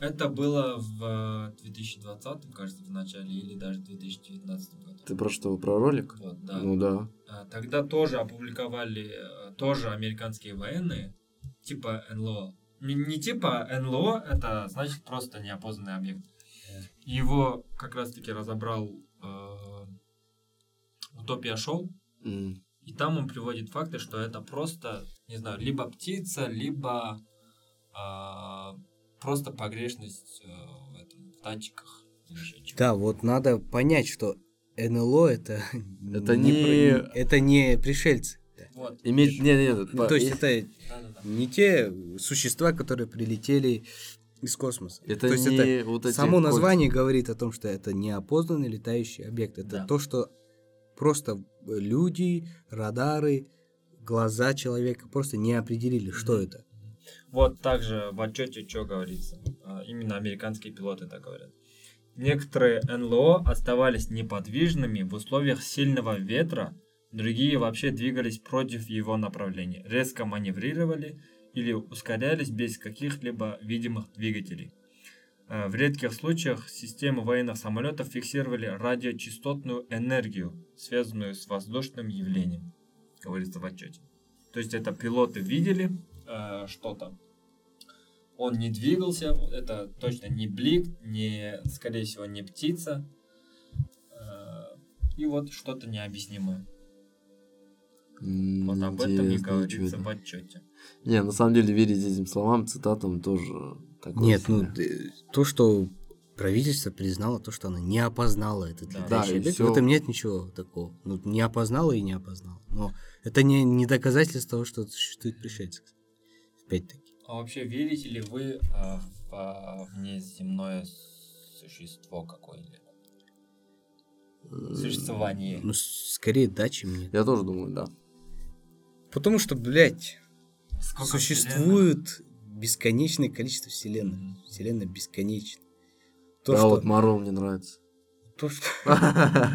Это было в 2020, кажется, в начале, или даже 2019 году. Ты про что, про ролик? Вот, да. Ну да. А, Тогда тоже опубликовали, э, тоже американские военные, типа НЛО. Не, не типа НЛО, это значит просто неопознанный объект. Его как раз-таки разобрал э, Утопия Шоу, М. и там он приводит факты, что это просто, не знаю, либо птица, либо а, просто погрешность э, в, этом, в датчиках. Да, вот надо понять, что НЛО это, Это не- про- это не пришельцы. Вот. Иметь... Нет, нет, Ну, то есть это Да-да-да. не те существа, которые прилетели из космоса. это то есть не это вот эти само кольца. название говорит о том, что это неопознанный летающий объект. Это Да. то, что просто люди, радары, глаза человека просто не определили, что Мгм. это. Вот также в отчете что говорится. А, Именно американские пилоты так говорят. Некоторые НЛО оставались неподвижными в условиях сильного ветра, другие вообще двигались против его направления, резко маневрировали или ускорялись без каких-либо видимых двигателей. Э, В редких случаях системы военных самолетов фиксировали радиочастотную энергию, связанную с воздушным явлением, говорится в отчете. То есть это пилоты видели э, что-то. Он не двигался, это точно не блик, не, скорее всего, не птица. Э, и вот что-то необъяснимое. Вот об этом и говорится в отчете. Не, на самом деле верить этим словам, цитатам тоже такое Нет, ну себе. то, что правительство признало то, что она не опознала этот Да. летающий Да, объект. всё. В этом нет ничего такого. Ну, не опознала и не опознала. Но это не, не доказательство того, что существует пришельцы. Опять-таки. А вообще верите ли вы а, в а, внеземное существо какое-либо? Существование. Ну, скорее да, чем нет. Я тоже думаю, да. Потому что, блядь, Сколько существует бесконечное количество вселенных. Мгм. Вселенная бесконечна. То, да, что... вот Марвел мне нравится. То, что...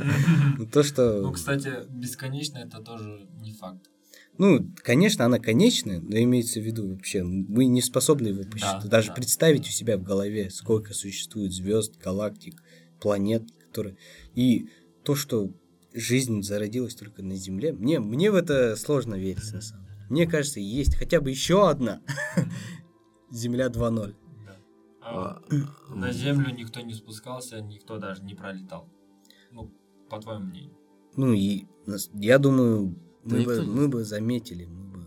Ну, То, что... Ну, кстати, бесконечно это тоже не факт. Ну, конечно, она конечная, но имеется в виду вообще, мы не способны его посчитать, Да, даже да. представить у себя в голове, сколько существует звезд, галактик, планет, которые... И то, что жизнь зародилась только на Земле, мне, мне в это сложно верить, на самом деле. Мне кажется, есть хотя бы еще одна Земля 2.0. Да. А, на Землю никто не спускался, никто даже не пролетал. Ну, по твоему мнению. Ну и я думаю, Да мы, бы, не мы бы заметили, мы бы...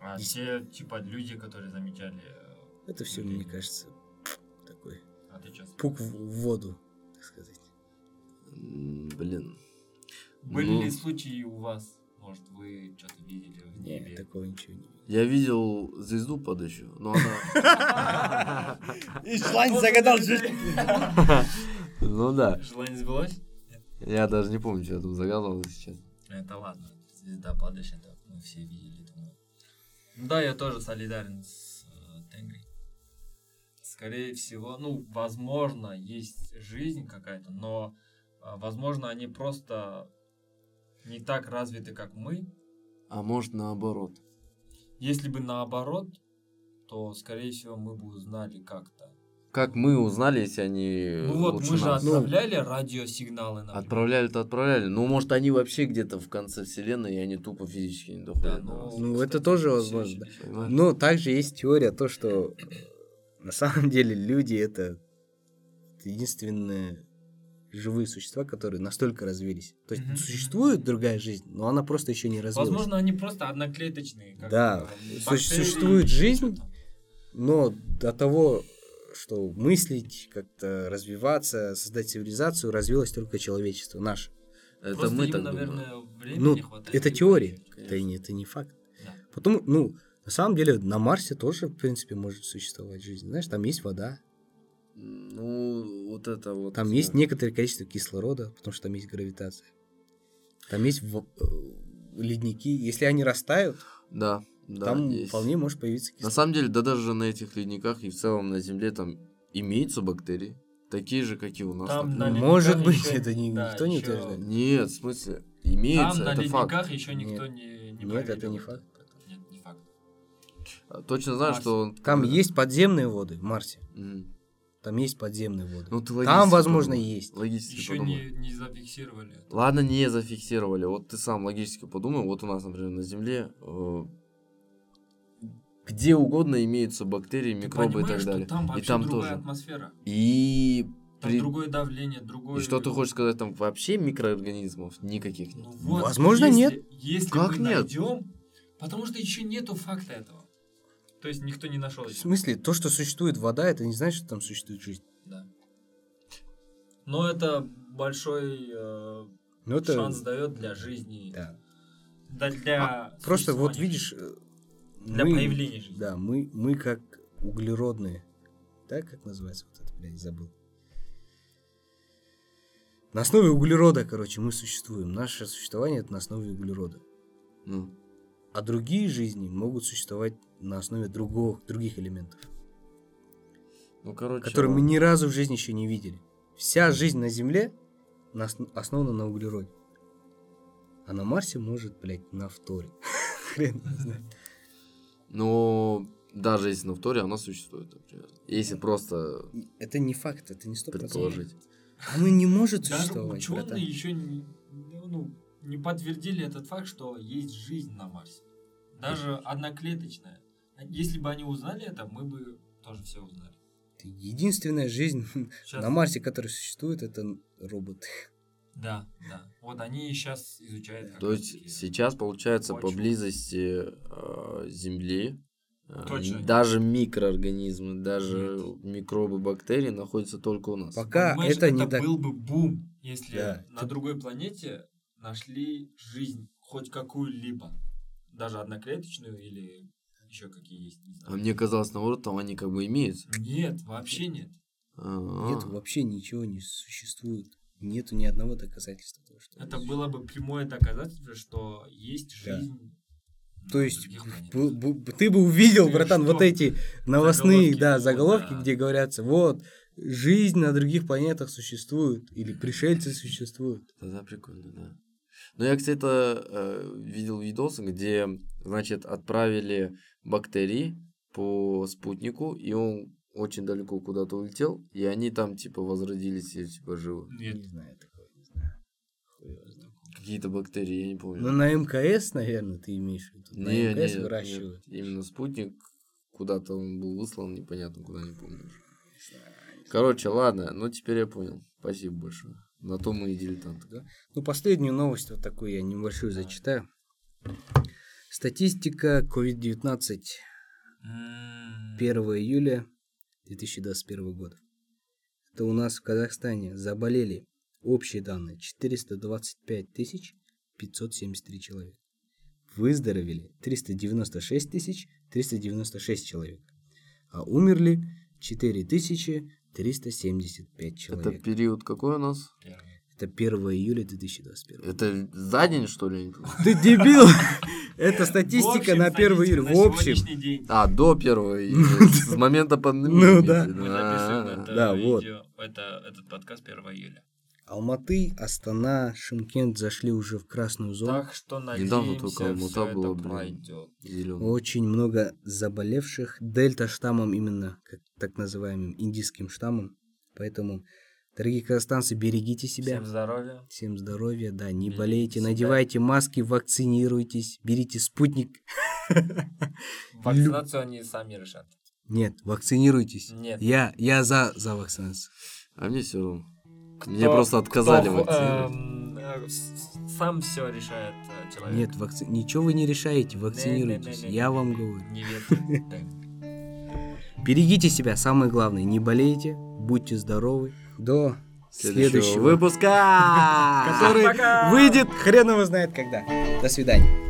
А те, типа, люди, которые замечали... э, Это все, людей. мне кажется, такой А ты пук в воду, так сказать. Блин. Были Ну. ли случаи у вас? Может, вы что-то видели в Нет, небе? такого ничего не Я видел звезду падающую, но она... И желание загадал Ну да. Желание сбылось? Я даже не помню, что я тут загадывал сейчас. Это ладно. Звезда падающая, это мы все видели. Ну Да, я тоже солидарен с э, Тенгой. Скорее всего, ну, возможно, есть жизнь какая-то, но, а, возможно, они просто не так развиты, как мы. А может наоборот. Если бы наоборот, то, скорее всего, мы бы узнали как-то. Как мы узнали, если они Ну вот, мы же нас? отправляли радиосигналы, например. Отправляли-то отправляли. Ну, может, они вообще где-то в конце вселенной, и они тупо физически не доходят Да, до ну. Ну, кстати, это тоже возможно, Понимаешь? Но также есть теория то, что э, на самом деле люди это единственные живые существа, которые настолько развились. То есть Мгм. существует другая жизнь, но она просто еще не развилась. Возможно, они просто одноклеточные. Как, Да, бактерии существует жизнь. Но до того, что мыслить, как-то развиваться, создать цивилизацию, развилось только человечество наше. Это Просто мы им, так наверное, думаем. времени Ну, не хватает. это теория, это конечно. не, это не факт. Да. Потому, ну, на самом деле, на Марсе тоже, в принципе, может существовать жизнь. Знаешь, там есть вода, Ну, вот это вот... там э, есть некоторое количество кислорода, потому что там есть гравитация. Там есть э, ледники. Если они растают, Да, да, там есть. вполне может появиться На кислород. самом деле, да даже на этих ледниках и в целом на Земле там имеются бактерии. Такие же, как и у нас. Там на ледниках может быть, ещё- это ни- да, никто не ещё- утверждает. Нет, в смысле, имеется, Там на это ледниках факт. еще никто Нет. не, не Нет, это не факт. Нет, не факт. А, Точно знаю, Марс. что... Там когда- есть подземные воды в Марсе. Мгм. Там есть подземные воды. Ну, ты Там, возможно, подумай. есть. Логически Еще не, не зафиксировали. Ладно, не зафиксировали. Вот ты сам логически подумай. Вот у нас, например, на Земле э, где угодно имеются бактерии, Ты микробы и так что далее. Там и вообще там другая тоже. атмосфера. И, Там при- другое давление, другое... и что ты хочешь сказать, там вообще микроорганизмов никаких нет? Ну вот, Возможно, если- нет. Если Как мы нет? найдем, потому что еще нету факта этого. То есть никто не нашел В смысле, то, что существует вода, это не значит, что там существует жизнь. Да. Но это большой э, Ну, это... шанс дает для жизни. Да. Да, для А, просто вот видишь... э, Для мы- появления жизни. Да, мы, мы как углеродные. Да, как называется вот это, блядь, забыл. На основе углерода, короче, мы существуем. Наше существование это на основе углерода. Ну, А другие жизни могут существовать на основе другого, других элементов, ну, короче... которые мы ладно. ни разу в жизни еще не видели. Вся жизнь на Земле на осно- основана на углероде. А на Марсе может, блядь, на вторе. Хрен знает. Но даже если на вторе, она существует, например. Если просто Это не факт, это не сто предположить. Оно не может Даже существовать, ученые братан. еще не, ну, не подтвердили этот факт, что есть жизнь на Марсе. Даже одноклеточная. Если бы они узнали это, мы бы тоже все узнали. Единственная жизнь Сейчас- на Марсе, которая существует, это роботы. Да, да. Вот они сейчас изучают. То есть сейчас, получается, почву. поблизости э, Земли А, Точно. Даже микроорганизмы, даже микробы, бактерии находятся только у нас. Пока Понимаешь, это не это так. был бы бум, если Да. на другой планете нашли жизнь хоть какую-либо. Даже одноклеточную или еще какие есть, не А знаю. мне казалось, наоборот, там они как бы имеются. Нет, вообще нет. А, Нет, вообще ничего не существует. Нету ни одного доказательства того, что... Это было бы прямое доказательство, что есть Да. жизнь. То на есть б- б- ты бы увидел, Ты братан, что? вот эти новостные, Заголовки, да, заголовки, да. где говорятся, вот, жизнь на других планетах существует, или пришельцы существуют. Тогда прикольно, да. Но я, кстати, э, видел видосы, где, значит, отправили бактерии по спутнику, и он очень далеко куда-то улетел, и они там, типа, возродились, и, типа, живы. Нет. Не знаю такого, не знаю. Какие-то бактерии, я не помню. Ну, на МКС, наверное, ты имеешь в виду. не, на не, МКС нет, выращивают. нет. Именно спутник, куда-то он был выслан, непонятно куда, не помню. Короче, ладно, ну теперь я понял. Спасибо большое. На то мы и дилетанты, да? Ну, последнюю новость вот такую я небольшую зачитаю. Статистика COVID-19 1 июля 2021 года. Это у нас в Казахстане заболели общие данные 425 тысяч 573 человека. Выздоровели 396 тысяч 396 человек. А умерли 4 тысячи 375 человек. Это период какой у нас? Это 1 июля 2021. Это за день, что ли? Ты дебил! Это статистика на 1 июля. В общем. А, до 1 июля. С момента пандемии. Ну да. Мы записываем а. это. Этот подкаст 1 июля. Алматы, Астана, Шимкент зашли уже в красную зону. Так что надеемся, Недавно только Алмата было, пройдет. Очень много заболевших дельта штаммом именно, как так называемым индийским штаммом. Поэтому, дорогие казахстанцы, берегите себя. Всем здоровья. Всем здоровья, да, не Берегите болейте, себя. надевайте маски, вакцинируйтесь, берите спутник. Вакцинацию они сами решат. Нет, вакцинируйтесь. Нет. Я, я за, за вакцинацию. А мне все равно. Мне просто отказали кто, вакцинировать. эм, э, Сам все решает э, человек. Нет, вакци... ничего вы не решаете, вакцинируйтесь. Не-не-не-не-не. Я вам говорю. Не верьте. Берегите себя, самое главное, не болейте, будьте здоровы. До Следующего следующего выпуска! который выйдет хрен его знает когда. До свидания.